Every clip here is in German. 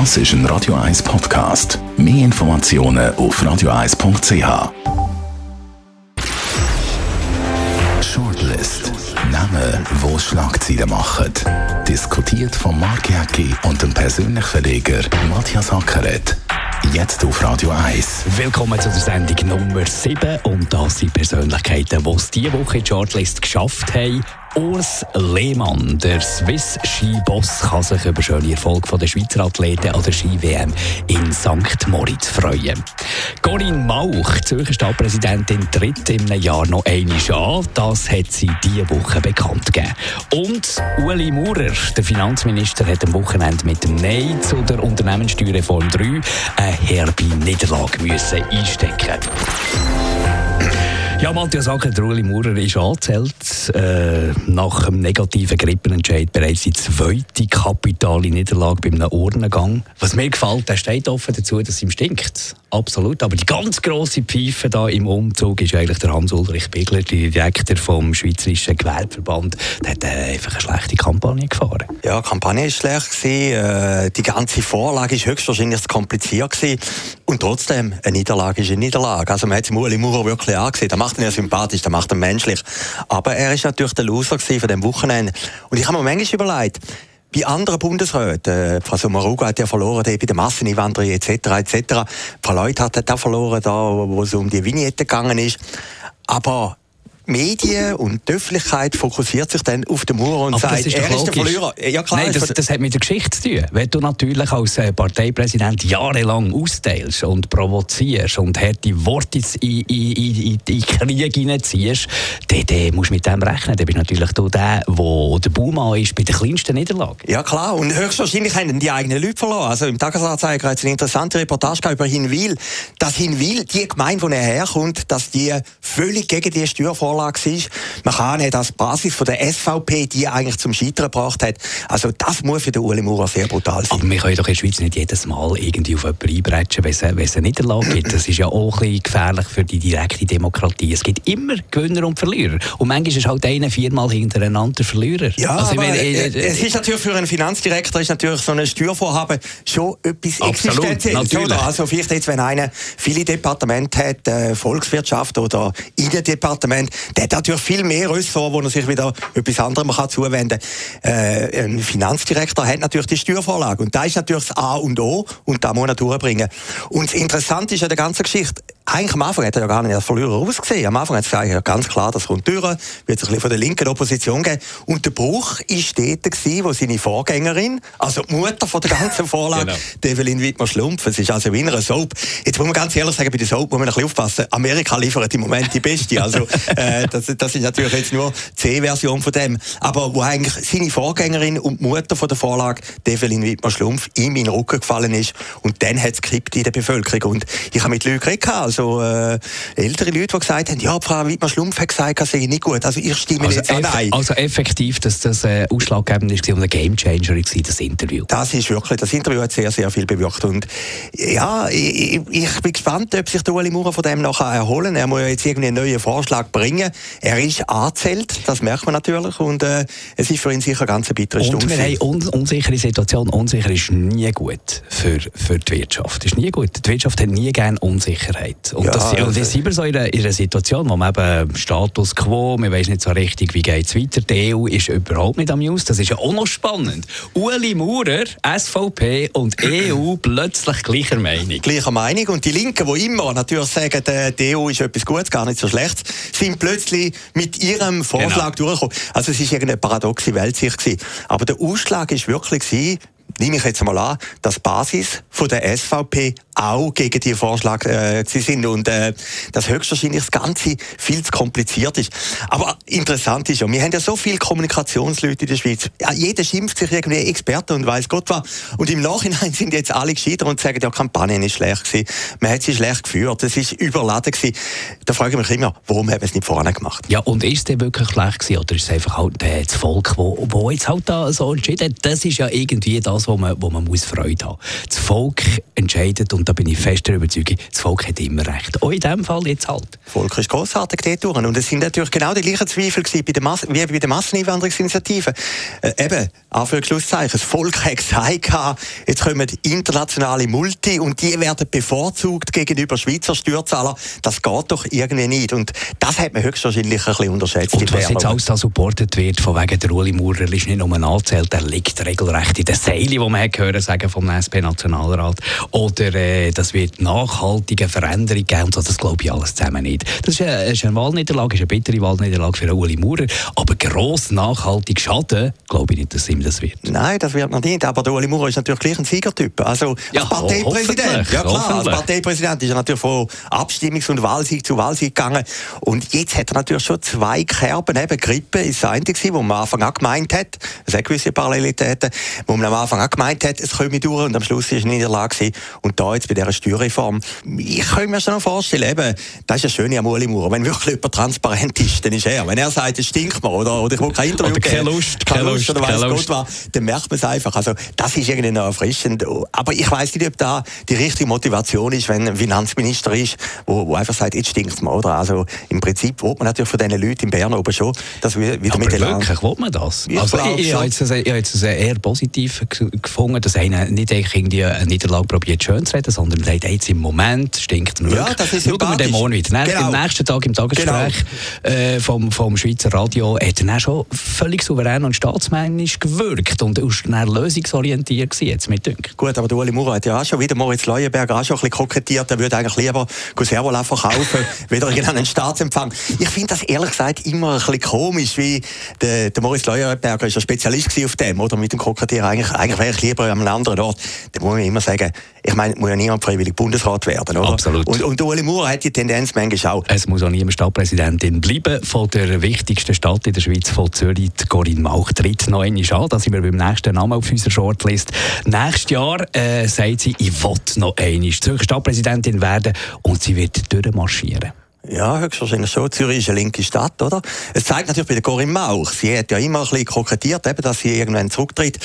Das ist ein Radio 1 Podcast. Mehr Informationen auf radio1.ch. Shortlist. Namen, wo Schlagzeilen machen. Diskutiert von Mark Jäcki und dem persönlichen Verleger Matthias Ackeret. Jetzt auf Radio 1. Willkommen zu der Sendung Nummer 7. Und das sind Persönlichkeiten, die es diese Woche in die Shortlist geschafft haben. Urs Lehmann, der Swiss-Ski-Boss, kann sich über schöne Erfolg der Schweizer Athleten an der Ski-WM in St. Moritz freuen. Corinne Mauch, Zürcher Stadtpräsidentin, tritt im Jahr noch einmal an. Das hat sie diese Woche bekannt gegeben. Und Uli Maurer, der Finanzminister, hat am Wochenende mit dem Nein zu der Unternehmenssteuerreform 3 eine herbe Niederlage müssen einstecken ja, Matthias Acker, der Uli Maurer ist angezählt. Äh, nach einem negativen Grippenentscheid bereits die zweite kapitale Niederlage bei einem Urnengang. Was mir gefällt, der steht offen dazu, dass es ihm stinkt. Absolut. Aber die ganz grosse Pfeife da im Umzug ist eigentlich der Hans-Ulrich Bigler, der Direktor vom Schweizerischen Gewerbeverband. Der hat äh, einfach eine schlechte Kampagne gefahren. Ja, die Kampagne war schlecht. Äh, die ganze Vorlage war höchstwahrscheinlich zu kompliziert. Gewesen. Und trotzdem, eine Niederlage ist eine Niederlage. Also man hat es Uli Maurer wirklich angesehen. Macht ihn ja sympathisch, das macht ihn menschlich. Aber er ist natürlich der Loser von diesem Wochenende. Und ich habe mir manchmal überlegt, bei anderen Bundesräten, äh, Frau Sommaruga hat ja verloren bei der Masseneinwanderung etc. etc. Frau Leut hat auch verloren, da, wo es um die Vignette gegangen ist. Aber Medien und die Öffentlichkeit fokussiert sich dann auf den Mauer und Aber sagt, ist er ist der Verlierer. Ja, klar, Nein, das, das, hat mit der Geschichte zu tun. Wenn du natürlich als äh, Parteipräsident jahrelang austeilst und provozierst und harte Worte in, in, in, in, Krieg hineinziehst, dann, dann musst du mit dem rechnen. Dann bist natürlich du der, der der Baumann ist bei der kleinsten Niederlage. Ja klar, und höchstwahrscheinlich haben die eigenen Leute verloren. Also im Tagesanzeiger hat es eine interessante Reportage über Hinwil, dass Hinwil, die Gemeinde, wo er herkommt, dass die völlig gegen die Steuervorlage Vorlage war. Man kann nicht als Basis von der SVP, die eigentlich zum Scheitern gebracht hat. Also das muss für den Uli Maurer sehr brutal sein. Aber wir können doch in der Schweiz nicht jedes Mal irgendwie auf jemanden einbrechen, wenn es, wenn es eine Niederlage gibt. Das ist ja auch ein bisschen gefährlich für die direkte Demokratie. Es gibt immer Gewinner und Verlierer. Und manchmal ist halt einer viermal hintereinander der Verlierer. Ja, also, aber meine, äh, äh, es ist natürlich für einen Finanzdirektor ist natürlich so ein Steuervorhaben schon etwas Existenzielles. Also vielleicht jetzt, wenn einer viele Departemente hat, äh, Volkswirtschaft oder Innendepartement, der hat natürlich viel mehr Ressorts, wo er sich wieder etwas anderem kann zuwenden kann. Äh, ein Finanzdirektor hat natürlich die Steuervorlage und da ist natürlich das A und O und da muss er durchbringen. Und das Interessante ist an der ganzen Geschichte, eigentlich am Anfang hat er ja gar nicht als Verlierer ausgesehen. Am Anfang hat er gesagt, ganz klar, das kommt durch, wird sich ein bisschen von der linken Opposition geben. Und der Bruch war dort, gewesen, wo seine Vorgängerin, also die Mutter von der ganzen Vorlage, genau. Evelyn Wittmer-Schlumpf, es ist also wie eine Soap. Jetzt muss man ganz ehrlich sagen, bei der Soap muss man ein bisschen aufpassen. Amerika liefert im Moment die Beste. Also, äh, das, das ist natürlich jetzt nur die C-Version von dem. Aber wo eigentlich seine Vorgängerin und die Mutter von der Vorlage, Evelyn Wittmer-Schlumpf, ihm in den Rücken gefallen ist. Und dann hat es gekippt in der Bevölkerung. Und ich habe mit Leuten geredet, also äh, ältere Leute, die gesagt haben, ja, Frau Wittmann-Schlumpf hat gesagt, das sei nicht gut. Also ich stimme also jetzt an nein. Also effektiv, dass das äh, ausschlaggebend ist und ein Gamechanger war, das Interview. Das ist wirklich, das Interview hat sehr, sehr viel bewirkt. Und ja, ich, ich bin gespannt, ob sich der Ueli Maurer von dem nachher erholen Er muss ja jetzt irgendwie einen neuen Vorschlag bringen. Er ist angezählt, das merkt man natürlich. Und äh, es ist für ihn sicher ganz eine bittere Stunde. Und wir haben un unsichere Situation. Unsicher ist nie gut für, für die Wirtschaft. Ist nie gut. Die Wirtschaft hat nie gerne Unsicherheit. Und, ja, das, und also- sind wir so in einer, in einer Situation, wo man eben Status quo, man weiß nicht so richtig, wie geht es weiter. Die EU ist überhaupt nicht am News. Das ist ja auch noch spannend. Uli Maurer, SVP und EU plötzlich gleicher Meinung. Gleicher Meinung. Und die Linken, die immer natürlich sagen, die EU ist etwas Gutes, gar nicht so schlecht, sind plötzlich mit ihrem Vorschlag genau. durchgekommen. Also es war eine paradoxe Weltsicht. Aber der Ausschlag war wirklich, nehme ich jetzt mal an, dass die Basis von der SVP auch gegen die Vorschlag äh, sind und äh, dass höchstwahrscheinlich das Ganze viel zu kompliziert ist. Aber interessant ist ja, wir haben ja so viele Kommunikationsleute in der Schweiz. Ja, jeder schimpft sich irgendwie Experte und weiß Gott was. Und im Nachhinein sind jetzt alle gescheiter und sagen, ja, die Kampagne ist schlecht gewesen. Man hat sie schlecht geführt, es ist überladen gewesen. Da frage ich mich immer, warum haben wir es nicht vorne gemacht? Ja, und ist es wirklich schlecht gewesen oder ist es einfach halt äh, das Volk, wo, wo jetzt halt da so entschieden hat? Das ist ja irgendwie das, wo man, wo man muss Freude haben. Das Volk entscheidet und Und da bin ich fest der Überzeugung, das Volk hat immer recht. Auch in diesem Fall jetzt halt. Das Volk ist grossartig dort durch. Und es sind natürlich genau die gleichen Zweifel bei der Mas wie bei der Masseneinwanderungsinitiative. Äh, eben, Anführungszeichen, das Volk hat gesagt, jetzt kommen internationale Multi und die werden bevorzugt gegenüber Schweizer Steuerzahlern. Das geht doch irgendwie nicht. Und das hat man höchstwahrscheinlich ein bisschen unterschätzt. Und was jetzt alles da supportet wird, von wegen der Uli Maurer, ist nicht nur ein Anzählt, der liegt regelrecht in den Seilen, die man hat hören sagen vom SP-Nationalrat. Oder äh, das wird nachhaltige Veränderung geben. Und so, das glaube ich alles zusammen nicht. Das ist eine, ist eine Wahlniederlage, ist eine bittere Wahlniederlage für Uli Maurer. Aber gross nachhaltig schaden, glaube ich nicht, dass ihm das wird. Nein, das wird noch nicht. Aber der Uli Maurer ist natürlich gleich ein Siegertyp. Also ja, als Parteipräsident. Ja klar, als Parteipräsident ist er natürlich von Abstimmungs- und Wahlsieg zu Wahlsieg gegangen. Und jetzt hat er natürlich schon zwei Kerben. Eben Grippe ist das eine, wo man am Anfang auch gemeint hat, es hat gewisse Parallelitäten, wo man am Anfang auch gemeint hat, es komme durch und am Schluss ist er nicht in der Lage Und da jetzt bei dieser Steuerreform, ich kann mir schon vorstellen, eben, das ist ja schön am Uli Maurer. Wenn wirklich jemand transparent ist, dann ist er. Wenn er sagt, es stinkt mir, oder, oder ich will kein Interview oder keine Lust, keine Lust, oder weiss Gott was, dann merkt man es einfach. Also, das ist irgendwie noch erfrischend. Aber ich weiss nicht, ob da die richtige Motivation ist, wenn ein Finanzminister ist, wo, wo einfach sagt, jetzt stinkt mir, oder? Also, im Prinzip will man natürlich von diesen Leuten in Bern oben schon, dass wir wieder Aber mit wirklich, will man das? Ich also, ich, ich, habe jetzt, ich habe jetzt eher positiv gefunden, dass einer nicht irgendwie eine Niederlage probiert schön zu reden, sondern sagt, jetzt im Moment stinkt mir Ja, das ist Schauen wir den morgen wieder. Genau. Am nächsten Tag im Tagesgespräch genau. äh, vom, vom Schweizer Radio hat er schon völlig souverän und staatsmännisch gewirkt und war dann lösungsorientiert gewesen, jetzt mit Dünk. Gut, aber der Uli Maurer hat ja auch schon wieder Moritz Leuenberger auch schon ein bisschen kokettiert, er würde eigentlich lieber Servola verkaufen, wieder einen Staatsempfang. Ich finde das ehrlich gesagt immer ein bisschen komisch, wie der, der Moritz Leuenberger ist ein Spezialist auf dem, oder mit dem Kokettieren. Eigentlich, eigentlich wäre ich lieber an einem anderen Ort. Da muss man immer sagen, ich meine, muss ja niemand freiwillig Bundesrat werden, oder? Absolut. Und, und Uli Maurer hat die Tendenz manchmal auch. Es muss auch niemand Stadtpräsidentin bleiben. Von der wichtigsten Stadt in der Schweiz, von Zürich, Corinne Mauch, tritt noch einmal an. Da sind wir beim nächsten Namen auf unserer Shortlist. Nächstes Jahr äh, sagt sie, ich will noch einmal Zürich Stadtpräsidentin werden und sie wird durchmarschieren. Ja, höchstwahrscheinlich schon. Zürich ist eine linke Stadt, oder? Es zeigt natürlich bei der Corinne Mauch. Sie hat ja immer ein bisschen kokettiert, eben, dass sie irgendwann zurücktritt.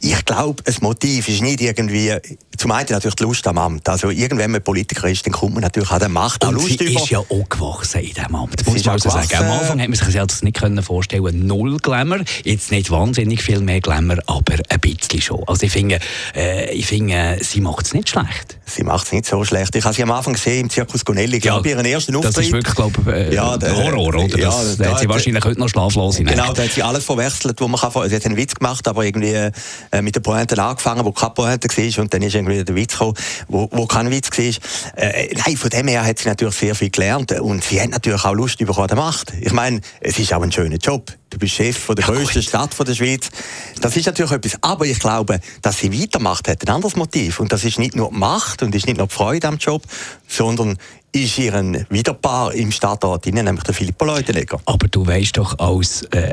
Ich glaube, das Motiv ist nicht irgendwie, zum einen natürlich die Lust am Amt. Also, irgendwann man Politiker ist, dann kommt man natürlich an der Macht Und Lust sie über. ist ja auch gewachsen in diesem Amt. Muss man also sagen. Am Anfang hat man sich das nicht vorstellen Null Glamour. Jetzt nicht wahnsinnig viel mehr Glamour, aber ein bisschen schon. Also, ich finde, äh, ich finde sie macht es nicht schlecht. Sie macht es nicht so schlecht. Ich habe sie am Anfang gesehen im Zirkus Gonelli, glaube ja, ihren ersten Auftritt ist wirklich, glaube ich, äh, ja, der, Horror, oder? Ja, das, da, da hat sie wahrscheinlich heute noch schlaflos in Genau, da hat sie alles verwechselt, wo man kann. Sie hat einen Witz gemacht, aber irgendwie äh, mit der Pointe angefangen, wo keine Pointe war, und dann ist irgendwie der Witz gekommen, wo, wo kein Witz war. Äh, nein, von dem her hat sie natürlich sehr viel gelernt und sie hat natürlich auch Lust bekommen der Macht. Ich meine, es ist auch ein schöner Job. Du bist Chef von der ja, grössten Stadt von der Schweiz. Das ist natürlich etwas. Aber ich glaube, dass sie weitermacht, hat ein anderes Motiv. Und das ist nicht nur die Macht und ist nicht nur die Freude am Job, sondern ist ihren Widerpaar im Stadtrat, nämlich der Filippo Leutenegger. Aber du weißt doch als äh,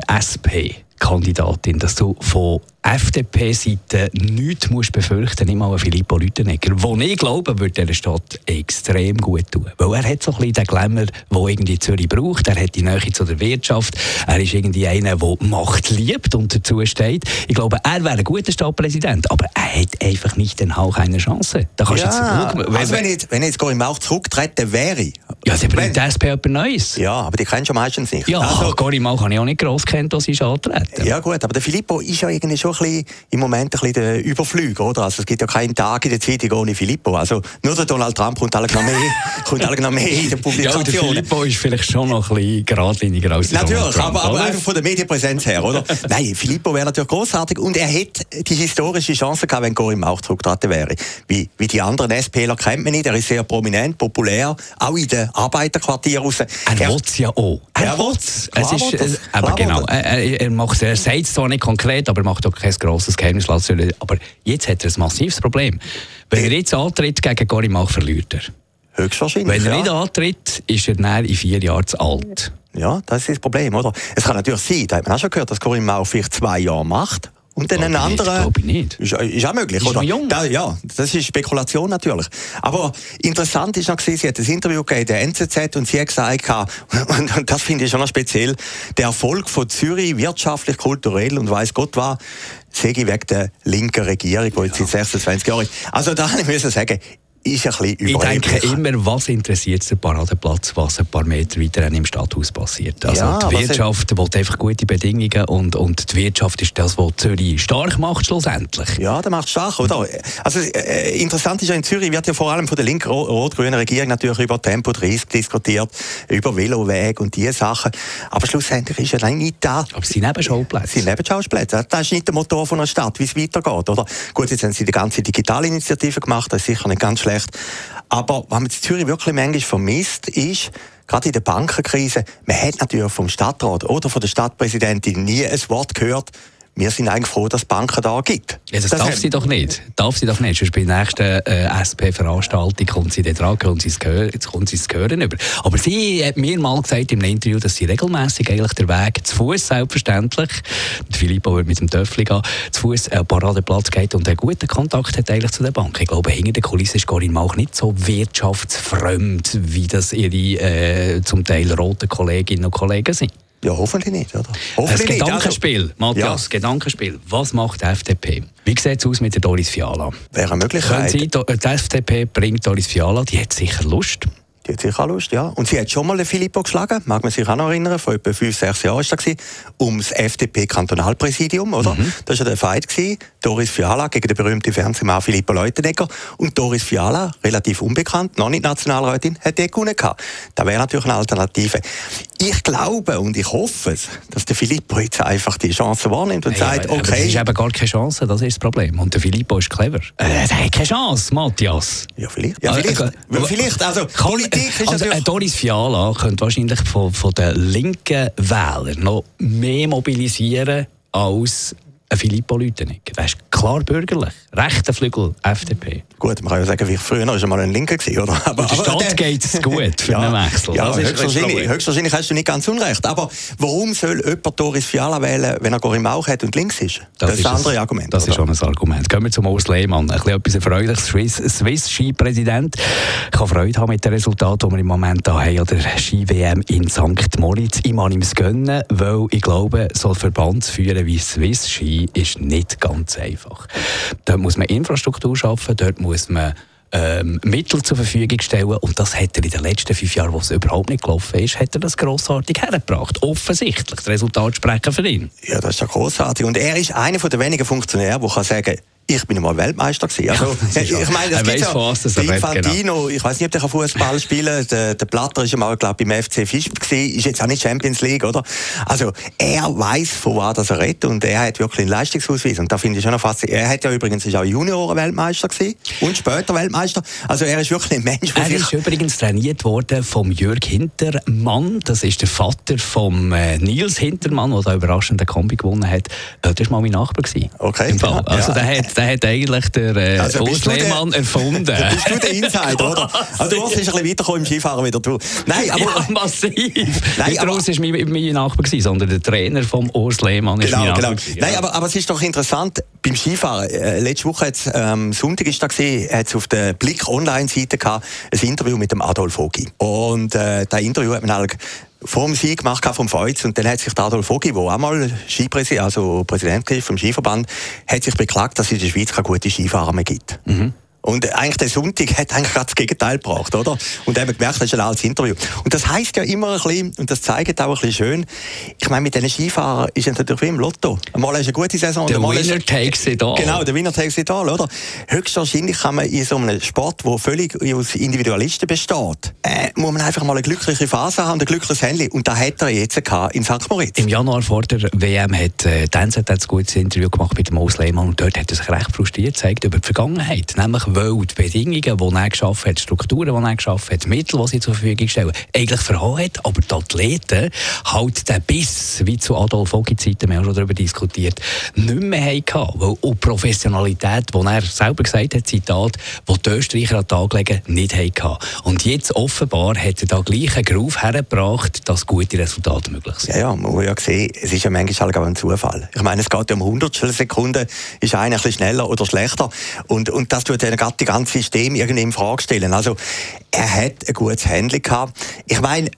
SP-Kandidatin, dass du von FDP-Seite nichts musst befürchten, nicht mal Filippo Lütenegger, wo ich glaube, würde der Stadt extrem gut tun. Weil er hat so ein bisschen den Glamour, den irgendwie Zürich braucht. Er hat die Nähe zu der Wirtschaft. Er ist irgendwie einer, der Macht liebt und dazu steht. Ich glaube, er wäre ein guter Stadtpräsident, aber er hat einfach nicht den Hauch einer Chance. Da kannst ja, jetzt, schau, also wenn, jetzt, wenn jetzt Corinne Mauch zurücktreten wäre... Ja, sie bringt der SP etwas Neues. Ja, aber die kennst du meistens nicht. Ja, also, Mauch habe ich auch nicht gross kennt, als sie antreten. Ja gut, aber der Filippo ist ja irgendwie schon bisschen, im Moment ein bisschen der Überflüger, oder? Also es gibt ja keinen Tag in der Zeitung ohne Filippo. Also nur der Donald Trump kommt alle noch mehr, kommt alle noch mehr in der Publikation. Ja, der Filippo ist vielleicht schon noch ein bisschen geradliniger als der Natürlich, Trump, aber, aber einfach von der Medienpräsenz her, oder? Nein, Filippo wäre natürlich großartig und er hätte die historische Chance gehabt, wenn Corim auch zurückgetreten wäre. Wie, wie die anderen SPler kennt man nicht, er ist sehr prominent, populär, auch in den Arbeiterquartieren raus. Er, er will es ja auch. Er, er will es. Ist, aber genau, er, er, macht, er sagt es zwar nicht konkret, aber er macht auch kein grosses Geheimnis. Aber jetzt hat er ein massives Problem. Wenn er jetzt antritt gegen Gorimach, verliert er. Höchstwahrscheinlich. Wenn er ja. nicht antritt, ist er dann in vier Jahren zu alt. Ja, das ist das Problem, oder? Es kann natürlich sein, da hat man auch schon gehört, dass Corinne Mau vielleicht zwei Jahre macht und dann ein anderer. Glaube ich nicht. Ist, ist auch möglich, ist oder? Jung. Da, ja, das ist Spekulation natürlich. Aber interessant ist noch gewesen, sie hat ein Interview gegeben der NZZ und sie hat gesagt, und, und das finde ich schon noch speziell, der Erfolg von Zürich wirtschaftlich, kulturell und weiß Gott was, sehe ich wegen der linken Regierung, die jetzt seit 26 Jahren ist. Also da muss ich sagen, ist ein bisschen Ich denke immer, was interessiert den Paradeplatz, was ein paar Meter weiter im Stadthaus passiert. Also ja, die Wirtschaft will einfach gute Bedingungen und, und die Wirtschaft ist das, was Zürich stark macht schlussendlich. Ja, das macht stark, oder? Also äh, interessant ist ja, in Zürich wird ja vor allem von der linken rot-grünen Regierung natürlich über Tempo 30 diskutiert, über Veloweg und diese Sachen. Aber schlussendlich ist ja nicht da. Aber sie sind Nebenschauplätze. Sie sind Nebenschauplätze. Das ist nicht der Motor von einer Stadt, wie es weitergeht, oder? Gut, jetzt haben sie die ganze Digitalinitiative gemacht, das ist sicher nicht ganz schlecht. Aber was man in Zürich wirklich manchmal vermisst, ist, gerade in der Bankenkrise, man hat natürlich vom Stadtrat oder von der Stadtpräsidentin nie ein Wort gehört, wir sind eigentlich froh, dass es Banken da gibt. Ja, das, das darf sie doch nicht. Darf sie doch nicht. Sonst bei der nächsten äh, SP-Veranstaltung kommt sie da dran und sie es kommt sie es hören über. Aber sie hat mir mal gesagt im Interview, dass sie regelmäßig eigentlich der Weg zu Fuß selbstverständlich, Filippo wird mit dem Töffel gehen, zu Fuß einen Paradeplatz geht und einen guten Kontakt hat eigentlich zu der Bank. Ich glaube, hinter der Kulisse ist Corinne auch nicht so wirtschaftsfremd, wie das ihre äh, zum Teil roten Kolleginnen und Kollegen sind. Ja, hoffentlich nicht. Oder? Hoffentlich ein Gedankenspiel, also, Matthias, ja. Gedankenspiel. Was macht die FDP? Wie sieht es aus mit der Doris Fiala? Wäre eine Möglichkeit. Sie, die FDP bringt Doris Fiala, die hat sicher Lust. Die hat sicher auch Lust, ja. Und sie hat schon mal den Filippo geschlagen, mag man sich auch noch erinnern, vor etwa fünf, sechs Jahren war das, ums FDP-Kantonalpräsidium, oder? Mhm. Das war ja der Fight, gewesen. Doris Fiala gegen den berühmten Fernsehmann Filippo Leutenegger. Und Doris Fiala, relativ unbekannt, noch nicht Nationalrätin, hat den gewonnen gehabt. Das wäre natürlich eine Alternative. Ich glaube und ich hoffe es, dass der Filippo jetzt einfach die Chance wahrnimmt und ja, sagt, okay. Das ist eben gar keine Chance, das ist das Problem. Und der Filippo ist clever. Äh, er hat keine Chance, Matthias. Ja, vielleicht. Ja, vielleicht. Äh, äh, vielleicht. Also, Politik ist also, natürlich... Doris Fiala könnte wahrscheinlich von, von den linken Wählern noch mehr mobilisieren als Filippo Lütenegger. Der ist klar bürgerlich. Rechter Flügel, FDP. Gut, man kann ja sagen, wie früher war er mal ein Linker, gewesen, oder? Aber, der Stadt geht es gut für ja, einen Wechsel. Ja, höchstwahrscheinlich, höchstwahrscheinlich hast du nicht ganz unrecht. Aber warum soll jemand Doris Fiala wählen, wenn er Corinne Mauch hat und links ist? Das, das ist ein anderes Argument. Das oder? ist schon ein Argument. Gehen wir zum Urs Lehmann. Ein bisschen etwas Erfreuliches. Swiss, Swiss Ski-Präsident. Ich kann Freude haben mit dem Resultat, das wir im Moment da haben, oder Ski-WM in St. Moritz. Ich kann ihm es gönnen, weil ich glaube, so ein Verband zu führen wie Swiss Ski ist nicht ganz einfach. Dort muss man Infrastruktur schaffen, dort muss man ähm, Mittel zur Verfügung stellen. Und das hat er in den letzten fünf Jahren, wo es überhaupt nicht gelaufen ist, hat er das grossartig hergebracht. Offensichtlich. Das Resultat sprechen für ihn. Ja, das ist ja grossartig. Und er ist einer der wenigen Funktionäre, der kann sagen ich bin mal Weltmeister gewesen. Also, ja, ich meine, das gibt ja Infantino, genau. ich weiß nicht, ob der Fußball spielen Der, der Platter ist mal, glaube ich, beim FC Fisch gewesen, ist jetzt auch nicht Champions League, oder? Also, er weiß, von was er redet und er hat wirklich einen Leistungsausweis und da finde ich schon noch faszinierend. Er hat ja übrigens ist auch Junioren-Weltmeister gewesen und später Weltmeister. Also, er ist wirklich ein Mensch, Er ist übrigens trainiert worden vom Jörg Hintermann. Das ist der Vater vom äh, Nils Hintermann, der da überraschend den Kombi gewonnen hat. Äh, das war mal mein Nachbar gewesen. Okay. Also, ja. der hat der hat eigentlich der äh, also Urs Lehmann erfunden. bist du der Insider, oder? Also du musst ein bisschen weiterkommen im Skifahren wieder. Du. Nein, aber... Ja, massiv. Nein, aber, Urs war mein, mein Nachbar, gewesen, sondern der Trainer vom Urs Lehmann ist genau, mein. Genau. Nein, aber, aber es ist doch interessant, beim Skifahren, äh, letzte Woche, jetzt, ähm, Sonntag ist da gesehen, hat es auf der Blick Online-Seite gehabt, ein Interview mit dem Adolf Ogi. Und äh, das Interview hat man halt vor dem Sieg gemacht vom Feuz und dann hat sich Adolf Vogi, der auch mal Skipräsident, also Präsident vom Skiverband, hat sich beklagt, dass es in der Schweiz keine gute Skifahrer mehr gibt. Mhm. Und eigentlich der Sonntag hat eigentlich gerade das Gegenteil gebracht, oder? Und haben gemerkt, das ist ein altes Interview. Und das heisst ja immer ein bisschen, und das zeigt auch ein bisschen schön, ich meine, mit diesen Skifahrern ist es natürlich wie im Lotto. Einmal ist eine gute Saison. Der Winner ist, takes it all. Genau, der Winner takes it all, oder? Höchstwahrscheinlich kann man in so einem Sport, der völlig aus Individualisten besteht, äh, muss man einfach mal eine glückliche Phase haben, ein glückliches Handy. Und da hat er jetzt in St. Moritz. Im Januar vor der WM hat äh, Denzel ein gutes Interview gemacht mit dem Moos Lehmann und dort hat er sich recht frustriert gezeigt über die Vergangenheit. Nämlich, weil die Bedingungen, die er geschaffen hat, die Strukturen, die er geschaffen hat, die Mittel, die sie zur Verfügung stellen, eigentlich verhauen hat, aber die Athleten halt den Biss, wie zu Adolf Ogi Zeiten, wir haben schon darüber diskutiert, nicht mehr hatten, weil auch Professionalität, die er selber gesagt hat, Zitat, die die Österreicher an den Tag legen, nicht hatten. Und jetzt offenbar hat er da gleich einen Groove hergebracht, dass gute Resultate möglich sind. Ja, ja, man muss ja sehen, es ist ja manchmal halt auch ein Zufall. Ich meine, es geht ja um Hundertstel Sekunden, ist einer ein bisschen schneller oder schlechter und, und das tut dann gerade die ganze System irgendwie in Frage stellen. Also, er hat ein gutes Handling gehabt. Ich meine,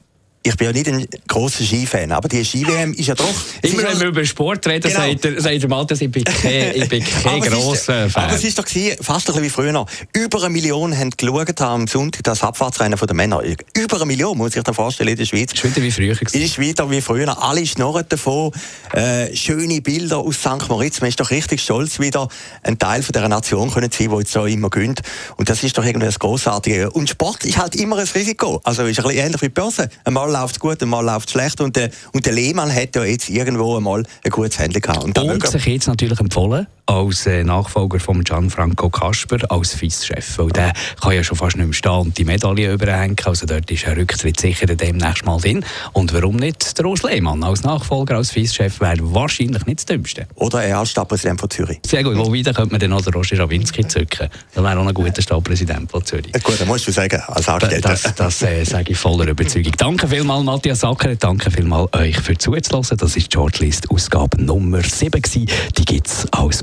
ich bin ja nicht ein grosser Skifan, aber die Ski-WM ist ja doch... Immer wenn wir über Sport reden, genau. sagt, der, sagt der Matthias, ich bin kein, ich bin kein grosser Fan. Aber es ist doch gewesen, fast ein bisschen wie früher. Über eine Million haben geschaut am Sonntag das Abfahrtsrennen der Männer. Über eine Million, muss ich dir vorstellen, in der Schweiz. Ist wieder wie früher. Gewesen. Ist wieder wie früher. Alle schnurren davon. Äh, schöne Bilder aus St. Moritz. Man ist doch richtig stolz, wieder ein Teil von dieser Nation können sein, die jetzt so immer gönnt. Und das ist doch irgendwie das Grossartige. Und Sport ist halt immer ein Risiko. Also ist ein bisschen ähnlich wie die Börse. Einmal läuft es gut, einmal läuft es schlecht. Und der, und der Lehmann hat ja jetzt irgendwo einmal ein gutes Handy gehabt. Und, und sich jetzt natürlich empfohlen, als äh, Nachfolger von Gianfranco Kasper, als Vice-Chef. Weil der kann ja schon fast nicht mehr stehen und die Medaille überhängen. Also dort ist ein Rücktritt sicher demnächst mal drin. Und warum nicht der Urs Lehmann als Nachfolger, als Vice-Chef, wäre wahrscheinlich nicht das Dümmste. Oder er als Stadtpräsident von Zürich. Sehr gut. Wobei, dann könnte man dann noch den Roger Rawinski zücken. Das wäre auch ein guter Stadtpräsident von Zürich. Ja, gut, dann musst du sagen, als Angestellter. Das, das äh, sage ich voller Überzeugung. Danke vielmals, Matthias Sacker. Danke vielmals euch für zuzuhören. Das ist die Shortlist Ausgabe Nummer 7 gewesen. Die gibt es als